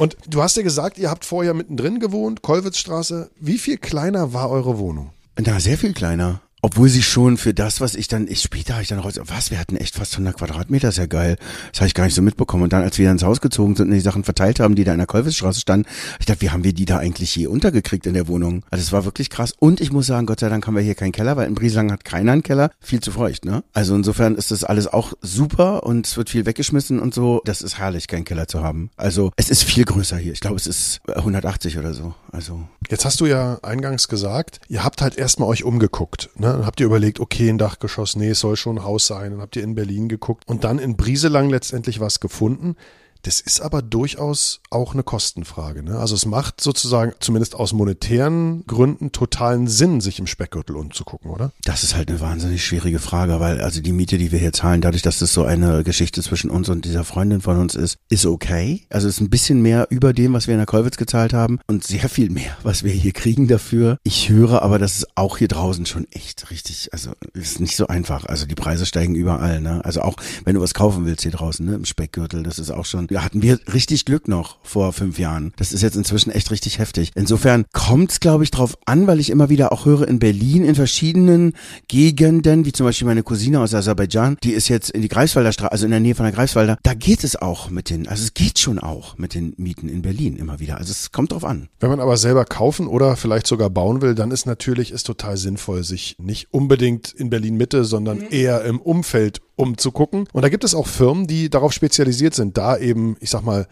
Und du hast ja gesagt, ihr habt vorher mittendrin gewohnt, Kollwitzstraße. Wie viel kleiner war eure Wohnung? Na, sehr viel kleiner. Obwohl sie schon für das, was ich dann, ich später habe ich dann raus, was, wir hatten echt fast 100 Quadratmeter, ist ja geil. Das habe ich gar nicht so mitbekommen. Und dann, als wir dann ins Haus gezogen sind und die Sachen verteilt haben, die da in der Kolwitzstraße standen, ich dachte, wie haben wir die da eigentlich je untergekriegt in der Wohnung? Also es war wirklich krass. Und ich muss sagen, Gott sei Dank haben wir hier keinen Keller, weil in Brieslang hat keiner einen Keller. Viel zu feucht, ne? Also insofern ist das alles auch super und es wird viel weggeschmissen und so. Das ist herrlich, keinen Keller zu haben. Also es ist viel größer hier. Ich glaube, es ist 180 oder so. Also. Jetzt hast du ja eingangs gesagt, ihr habt halt erstmal euch umgeguckt, ne? Dann habt ihr überlegt, okay, ein Dachgeschoss, nee, es soll schon ein Haus sein. Dann habt ihr in Berlin geguckt und dann in Brieselang letztendlich was gefunden. Das ist aber durchaus auch eine Kostenfrage. Ne? Also es macht sozusagen zumindest aus monetären Gründen totalen Sinn, sich im Speckgürtel umzugucken, oder? Das ist halt eine wahnsinnig schwierige Frage, weil also die Miete, die wir hier zahlen, dadurch, dass das so eine Geschichte zwischen uns und dieser Freundin von uns ist, ist okay. Also es ist ein bisschen mehr über dem, was wir in der Kolwitz gezahlt haben und sehr viel mehr, was wir hier kriegen dafür. Ich höre aber, dass es auch hier draußen schon echt richtig, also ist nicht so einfach. Also die Preise steigen überall. Ne? Also auch wenn du was kaufen willst hier draußen, ne, im Speckgürtel, das ist auch schon da hatten wir richtig Glück noch vor fünf Jahren. Das ist jetzt inzwischen echt richtig heftig. Insofern kommt es, glaube ich, drauf an, weil ich immer wieder auch höre in Berlin in verschiedenen Gegenden, wie zum Beispiel meine Cousine aus Aserbaidschan, die ist jetzt in die Greifswalder Straße, also in der Nähe von der Greifswalder, da geht es auch mit den, also es geht schon auch mit den Mieten in Berlin immer wieder. Also es kommt drauf an. Wenn man aber selber kaufen oder vielleicht sogar bauen will, dann ist natürlich ist total sinnvoll, sich nicht unbedingt in Berlin Mitte, sondern eher im Umfeld umzugucken. Und da gibt es auch Firmen, die darauf spezialisiert sind, da eben, ich sag mal,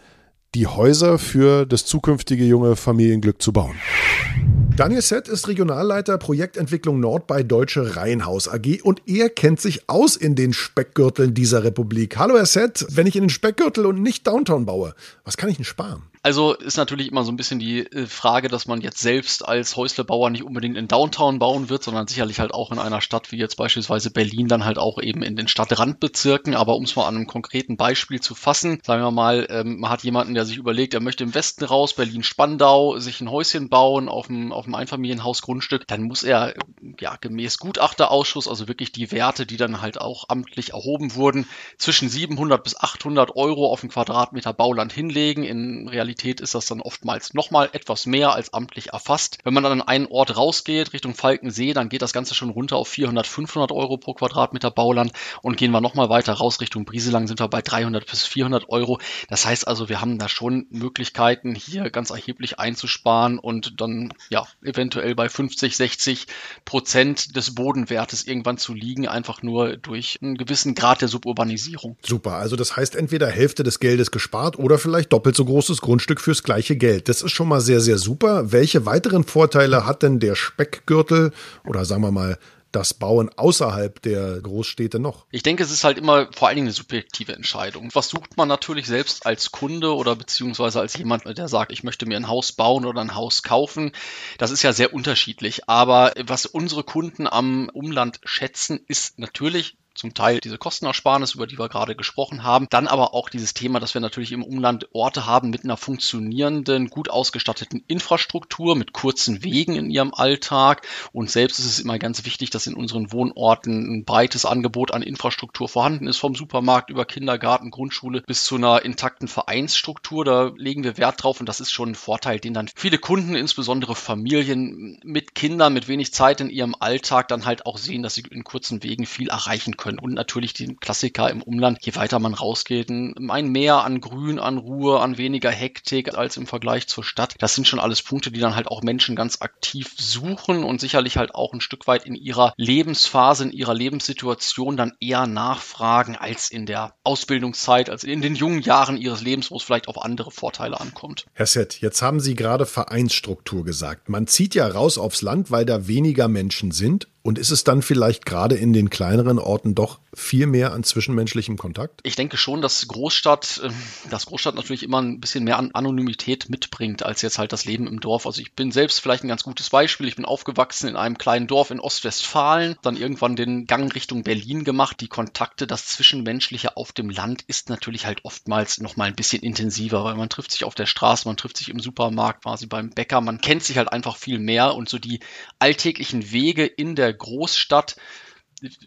die Häuser für das zukünftige junge Familienglück zu bauen. Daniel Sett ist Regionalleiter Projektentwicklung Nord bei Deutsche Reihenhaus AG und er kennt sich aus in den Speckgürteln dieser Republik. Hallo Herr Sett, wenn ich in den Speckgürtel und nicht Downtown baue, was kann ich denn sparen? Also ist natürlich immer so ein bisschen die äh, Frage, dass man jetzt selbst als Häuslebauer nicht unbedingt in Downtown bauen wird, sondern sicherlich halt auch in einer Stadt wie jetzt beispielsweise Berlin, dann halt auch eben in den Stadtrandbezirken. Aber um es mal an einem konkreten Beispiel zu fassen, sagen wir mal, ähm, man hat jemanden, der sich überlegt, er möchte im Westen raus, Berlin-Spandau, sich ein Häuschen bauen auf dem, auf dem Einfamilienhausgrundstück, dann muss er ja gemäß Gutachterausschuss, also wirklich die Werte, die dann halt auch amtlich erhoben wurden, zwischen 700 bis 800 Euro auf einen Quadratmeter Bauland hinlegen. In Realität ist das dann oftmals nochmal etwas mehr als amtlich erfasst. Wenn man dann an einen Ort rausgeht, Richtung Falkensee, dann geht das Ganze schon runter auf 400, 500 Euro pro Quadratmeter Bauland und gehen wir nochmal weiter raus Richtung Brieselang sind wir bei 300 bis 400 Euro. Das heißt also, wir haben da schon Möglichkeiten, hier ganz erheblich einzusparen und dann ja eventuell bei 50, 60 Prozent des Bodenwertes irgendwann zu liegen, einfach nur durch einen gewissen Grad der Suburbanisierung. Super, also das heißt entweder Hälfte des Geldes gespart oder vielleicht doppelt so großes Grund Grundstück fürs gleiche Geld. Das ist schon mal sehr, sehr super. Welche weiteren Vorteile hat denn der Speckgürtel oder sagen wir mal das Bauen außerhalb der Großstädte noch? Ich denke, es ist halt immer vor allen Dingen eine subjektive Entscheidung. Was sucht man natürlich selbst als Kunde oder beziehungsweise als jemand, der sagt, ich möchte mir ein Haus bauen oder ein Haus kaufen? Das ist ja sehr unterschiedlich. Aber was unsere Kunden am Umland schätzen, ist natürlich zum Teil diese Kostenersparnis, über die wir gerade gesprochen haben. Dann aber auch dieses Thema, dass wir natürlich im Umland Orte haben mit einer funktionierenden, gut ausgestatteten Infrastruktur, mit kurzen Wegen in ihrem Alltag. Und selbst ist es immer ganz wichtig, dass in unseren Wohnorten ein breites Angebot an Infrastruktur vorhanden ist, vom Supermarkt über Kindergarten, Grundschule bis zu einer intakten Vereinsstruktur. Da legen wir Wert drauf und das ist schon ein Vorteil, den dann viele Kunden, insbesondere Familien mit Kindern, mit wenig Zeit in ihrem Alltag dann halt auch sehen, dass sie in kurzen Wegen viel erreichen können können. Und natürlich die Klassiker im Umland, je weiter man rausgeht, ein Mehr an Grün, an Ruhe, an weniger Hektik als im Vergleich zur Stadt. Das sind schon alles Punkte, die dann halt auch Menschen ganz aktiv suchen und sicherlich halt auch ein Stück weit in ihrer Lebensphase, in ihrer Lebenssituation dann eher nachfragen als in der Ausbildungszeit, als in den jungen Jahren ihres Lebens, wo es vielleicht auf andere Vorteile ankommt. Herr Sett, jetzt haben Sie gerade Vereinsstruktur gesagt. Man zieht ja raus aufs Land, weil da weniger Menschen sind Und ist es dann vielleicht gerade in den kleineren Orten doch viel mehr an zwischenmenschlichem Kontakt? Ich denke schon, dass Großstadt, ähm, dass Großstadt natürlich immer ein bisschen mehr an Anonymität mitbringt, als jetzt halt das Leben im Dorf. Also ich bin selbst vielleicht ein ganz gutes Beispiel. Ich bin aufgewachsen in einem kleinen Dorf in Ostwestfalen, dann irgendwann den Gang Richtung Berlin gemacht. Die Kontakte, das Zwischenmenschliche auf dem Land ist natürlich halt oftmals noch mal ein bisschen intensiver, weil man trifft sich auf der Straße, man trifft sich im Supermarkt, quasi beim Bäcker, man kennt sich halt einfach viel mehr und so die alltäglichen Wege in der Großstadt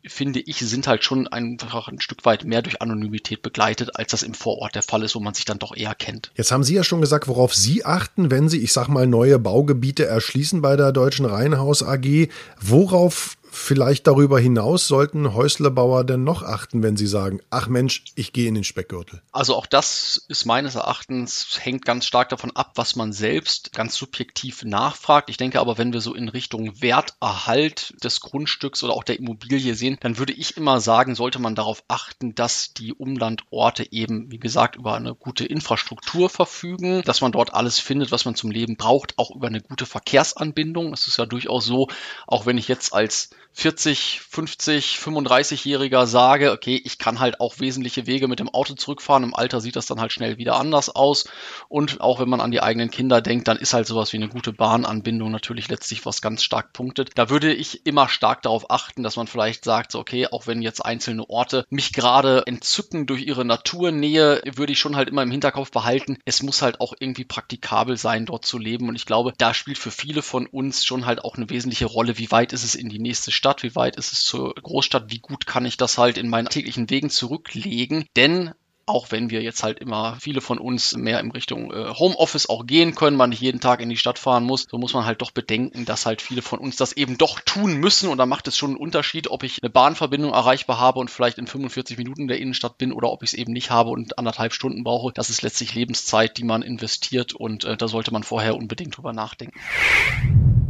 finde ich, sind halt schon einfach ein Stück weit mehr durch Anonymität begleitet, als das im Vorort der Fall ist, wo man sich dann doch eher kennt. Jetzt haben Sie ja schon gesagt, worauf Sie achten, wenn Sie, ich sag mal, neue Baugebiete erschließen bei der Deutschen Reihenhaus AG. Worauf vielleicht darüber hinaus sollten Häuslebauer denn noch achten, wenn sie sagen, ach Mensch, ich gehe in den Speckgürtel? Also auch das ist meines Erachtens, hängt ganz stark davon ab, was man selbst ganz subjektiv nachfragt. Ich denke aber, wenn wir so in Richtung Werterhalt des Grundstücks oder auch der Immobilie sehen, dann würde ich immer sagen, sollte man darauf achten, dass die Umlandorte eben, wie gesagt, über eine gute Infrastruktur verfügen, dass man dort alles findet, was man zum Leben braucht, auch über eine gute Verkehrsanbindung. Es ist ja durchaus so, auch wenn ich jetzt als 40, 50, 35-Jähriger sage, okay, ich kann halt auch wesentliche Wege mit dem Auto zurückfahren. Im Alter sieht das dann halt schnell wieder anders aus. Und auch wenn man an die eigenen Kinder denkt, dann ist halt sowas wie eine gute Bahnanbindung natürlich letztlich was ganz stark punktet. Da würde ich immer stark darauf achten, dass man vielleicht sagt, so, okay, auch wenn jetzt einzelne Orte mich gerade entzücken durch ihre Naturnähe, würde ich schon halt immer im Hinterkopf behalten, es muss halt auch irgendwie praktikabel sein, dort zu leben. Und ich glaube, da spielt für viele von uns schon halt auch eine wesentliche Rolle, wie weit ist es in die nächste Stadt Stadt, wie weit ist es zur Großstadt, wie gut kann ich das halt in meinen täglichen Wegen zurücklegen. Denn auch wenn wir jetzt halt immer viele von uns mehr in Richtung äh, Homeoffice auch gehen können, man nicht jeden Tag in die Stadt fahren muss, so muss man halt doch bedenken, dass halt viele von uns das eben doch tun müssen und da macht es schon einen Unterschied, ob ich eine Bahnverbindung erreichbar habe und vielleicht in 45 Minuten in der Innenstadt bin oder ob ich es eben nicht habe und anderthalb Stunden brauche. Das ist letztlich Lebenszeit, die man investiert und äh, da sollte man vorher unbedingt drüber nachdenken.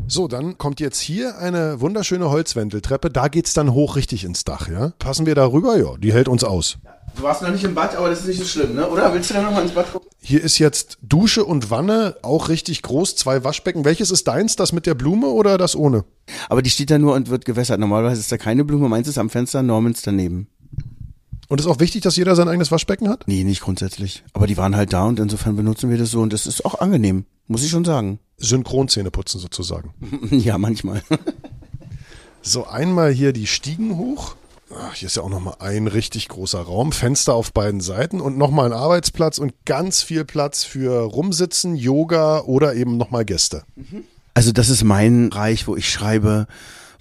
So, dann kommt jetzt hier eine wunderschöne Holzwendeltreppe. Da geht's dann hoch richtig ins Dach, ja? Passen wir da rüber? Ja, die hält uns aus. Du warst noch nicht im Bad, aber das ist nicht so schlimm, ne? Oder willst du denn nochmal ins Bad gucken? Hier ist jetzt Dusche und Wanne, auch richtig groß, zwei Waschbecken. Welches ist deins, das mit der Blume oder das ohne? Aber die steht da nur und wird gewässert. Normalerweise ist da keine Blume. Meins ist am Fenster, Normans daneben. Und ist auch wichtig, dass jeder sein eigenes Waschbecken hat? Nee, nicht grundsätzlich. Aber die waren halt da und insofern benutzen wir das so und das ist auch angenehm, muss ich schon sagen. Synchronzähne putzen sozusagen. ja, manchmal. so, einmal hier die Stiegen hoch. Ach, hier ist ja auch nochmal ein richtig großer Raum, Fenster auf beiden Seiten und nochmal ein Arbeitsplatz und ganz viel Platz für Rumsitzen, Yoga oder eben nochmal Gäste. Also das ist mein Bereich, wo ich schreibe,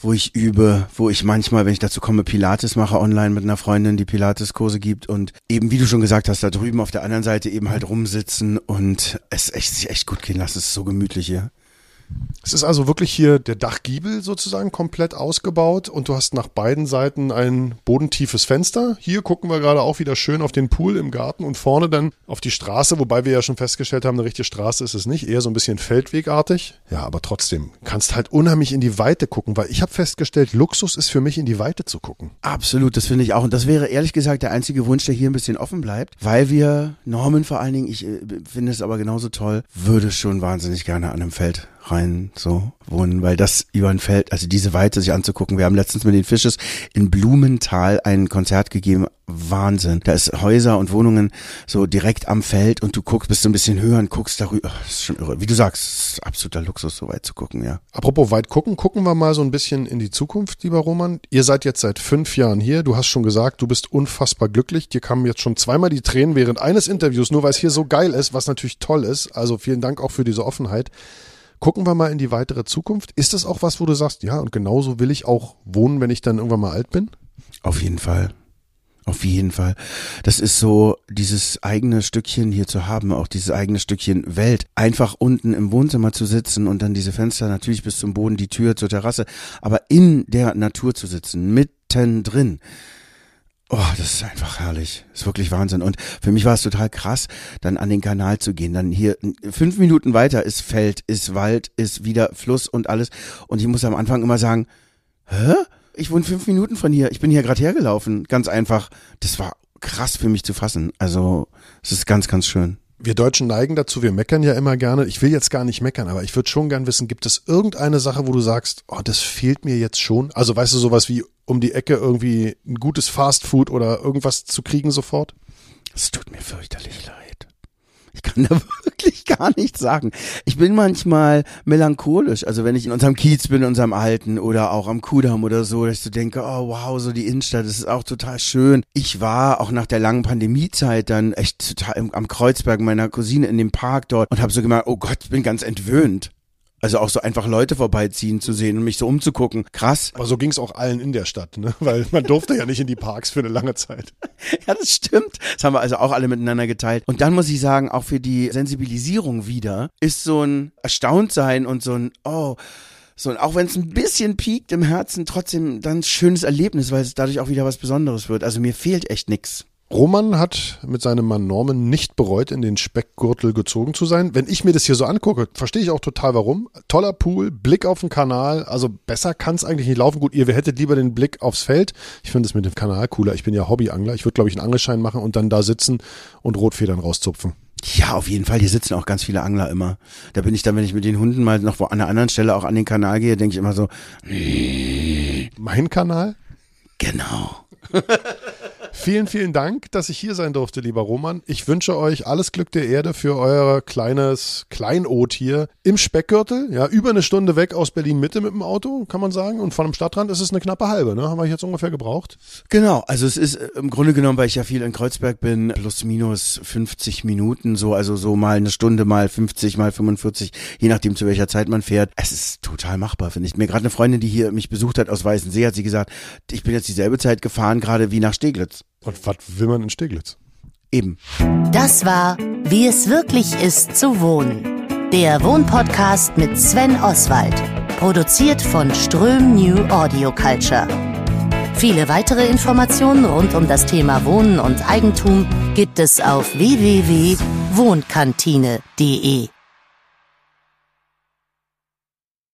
wo ich übe, wo ich manchmal, wenn ich dazu komme, Pilates mache online mit einer Freundin, die Pilates-Kurse gibt und eben, wie du schon gesagt hast, da drüben auf der anderen Seite eben halt rumsitzen und es echt, sich echt gut gehen lassen. Es ist so gemütlich hier. Es ist also wirklich hier der Dachgiebel sozusagen komplett ausgebaut und du hast nach beiden Seiten ein bodentiefes Fenster. Hier gucken wir gerade auch wieder schön auf den Pool im Garten und vorne dann auf die Straße, wobei wir ja schon festgestellt haben, eine richtige Straße ist es nicht, eher so ein bisschen feldwegartig. Ja, aber trotzdem kannst halt unheimlich in die Weite gucken, weil ich habe festgestellt, Luxus ist für mich in die Weite zu gucken. Absolut, das finde ich auch und das wäre ehrlich gesagt der einzige Wunsch, der hier ein bisschen offen bleibt, weil wir Norman vor allen Dingen, ich äh, finde es aber genauso toll, würde schon wahnsinnig gerne an einem Feld rein so wohnen, weil das über ein Feld, also diese Weite sich anzugucken. Wir haben letztens mit den Fisches in Blumenthal ein Konzert gegeben. Wahnsinn. Da ist Häuser und Wohnungen so direkt am Feld und du guckst, bist so ein bisschen höher und guckst darüber. Das ist schon irre. Wie du sagst, absoluter Luxus, so weit zu gucken, ja. Apropos weit gucken, gucken wir mal so ein bisschen in die Zukunft, lieber Roman. Ihr seid jetzt seit fünf Jahren hier. Du hast schon gesagt, du bist unfassbar glücklich. Dir kamen jetzt schon zweimal die Tränen während eines Interviews, nur weil es hier so geil ist, was natürlich toll ist. Also vielen Dank auch für diese Offenheit. Gucken wir mal in die weitere Zukunft. Ist das auch was, wo du sagst, ja, und genauso will ich auch wohnen, wenn ich dann irgendwann mal alt bin? Auf jeden Fall. Auf jeden Fall. Das ist so, dieses eigene Stückchen hier zu haben, auch dieses eigene Stückchen Welt. Einfach unten im Wohnzimmer zu sitzen und dann diese Fenster natürlich bis zum Boden, die Tür zur Terrasse, aber in der Natur zu sitzen, mittendrin. Oh, das ist einfach herrlich. Das ist wirklich Wahnsinn. Und für mich war es total krass, dann an den Kanal zu gehen. Dann hier fünf Minuten weiter ist Feld, ist Wald, ist wieder Fluss und alles. Und ich muss am Anfang immer sagen, hä? Ich wohne fünf Minuten von hier. Ich bin hier gerade hergelaufen. Ganz einfach. Das war krass für mich zu fassen. Also, es ist ganz, ganz schön. Wir Deutschen neigen dazu, wir meckern ja immer gerne. Ich will jetzt gar nicht meckern, aber ich würde schon gern wissen, gibt es irgendeine Sache, wo du sagst, oh, das fehlt mir jetzt schon? Also weißt du, sowas wie um die Ecke irgendwie ein gutes Fastfood oder irgendwas zu kriegen sofort? Es tut mir fürchterlich leid. Ich kann da wirklich gar nichts sagen. Ich bin manchmal melancholisch. Also wenn ich in unserem Kiez bin, in unserem Alten oder auch am Kudamm oder so, dass ich so denke, oh wow, so die Innenstadt, das ist auch total schön. Ich war auch nach der langen Pandemiezeit dann echt total am Kreuzberg meiner Cousine in dem Park dort und habe so gemerkt, oh Gott, ich bin ganz entwöhnt. Also auch so einfach Leute vorbeiziehen zu sehen und mich so umzugucken. Krass. Aber so ging es auch allen in der Stadt, ne? Weil man durfte ja nicht in die Parks für eine lange Zeit. ja, das stimmt. Das haben wir also auch alle miteinander geteilt. Und dann muss ich sagen, auch für die Sensibilisierung wieder ist so ein Erstauntsein und so ein, oh, so, und auch wenn es ein bisschen piekt im Herzen, trotzdem dann ein schönes Erlebnis, weil es dadurch auch wieder was Besonderes wird. Also mir fehlt echt nix. Roman hat mit seinem Mann Norman nicht bereut, in den Speckgürtel gezogen zu sein. Wenn ich mir das hier so angucke, verstehe ich auch total warum. Toller Pool, Blick auf den Kanal, also besser kann es eigentlich nicht laufen. Gut, ihr hättet lieber den Blick aufs Feld. Ich finde es mit dem Kanal cooler. Ich bin ja Hobbyangler. Ich würde, glaube ich, einen Angelschein machen und dann da sitzen und Rotfedern rauszupfen. Ja, auf jeden Fall. Hier sitzen auch ganz viele Angler immer. Da bin ich dann, wenn ich mit den Hunden mal noch wo an einer anderen Stelle auch an den Kanal gehe, denke ich immer so. Mein Kanal? Genau. Vielen, vielen Dank, dass ich hier sein durfte, lieber Roman. Ich wünsche euch alles Glück der Erde für euer kleines Kleinod hier im Speckgürtel. Ja, über eine Stunde weg aus Berlin Mitte mit dem Auto, kann man sagen. Und von dem Stadtrand ist es eine knappe halbe, ne? Haben wir jetzt ungefähr gebraucht? Genau. Also es ist äh, im Grunde genommen, weil ich ja viel in Kreuzberg bin, plus minus 50 Minuten, so, also so mal eine Stunde, mal 50, mal 45, je nachdem zu welcher Zeit man fährt. Es ist total machbar, finde ich. Mir gerade eine Freundin, die hier mich besucht hat aus Weißensee, hat sie gesagt, ich bin jetzt dieselbe Zeit gefahren, gerade wie nach Und was will man in Steglitz? Eben. Das war Wie es wirklich ist zu wohnen. Der Wohnpodcast mit Sven Oswald. Produziert von Ström New Audio Culture. Viele weitere Informationen rund um das Thema Wohnen und Eigentum gibt es auf www.wohnkantine.de.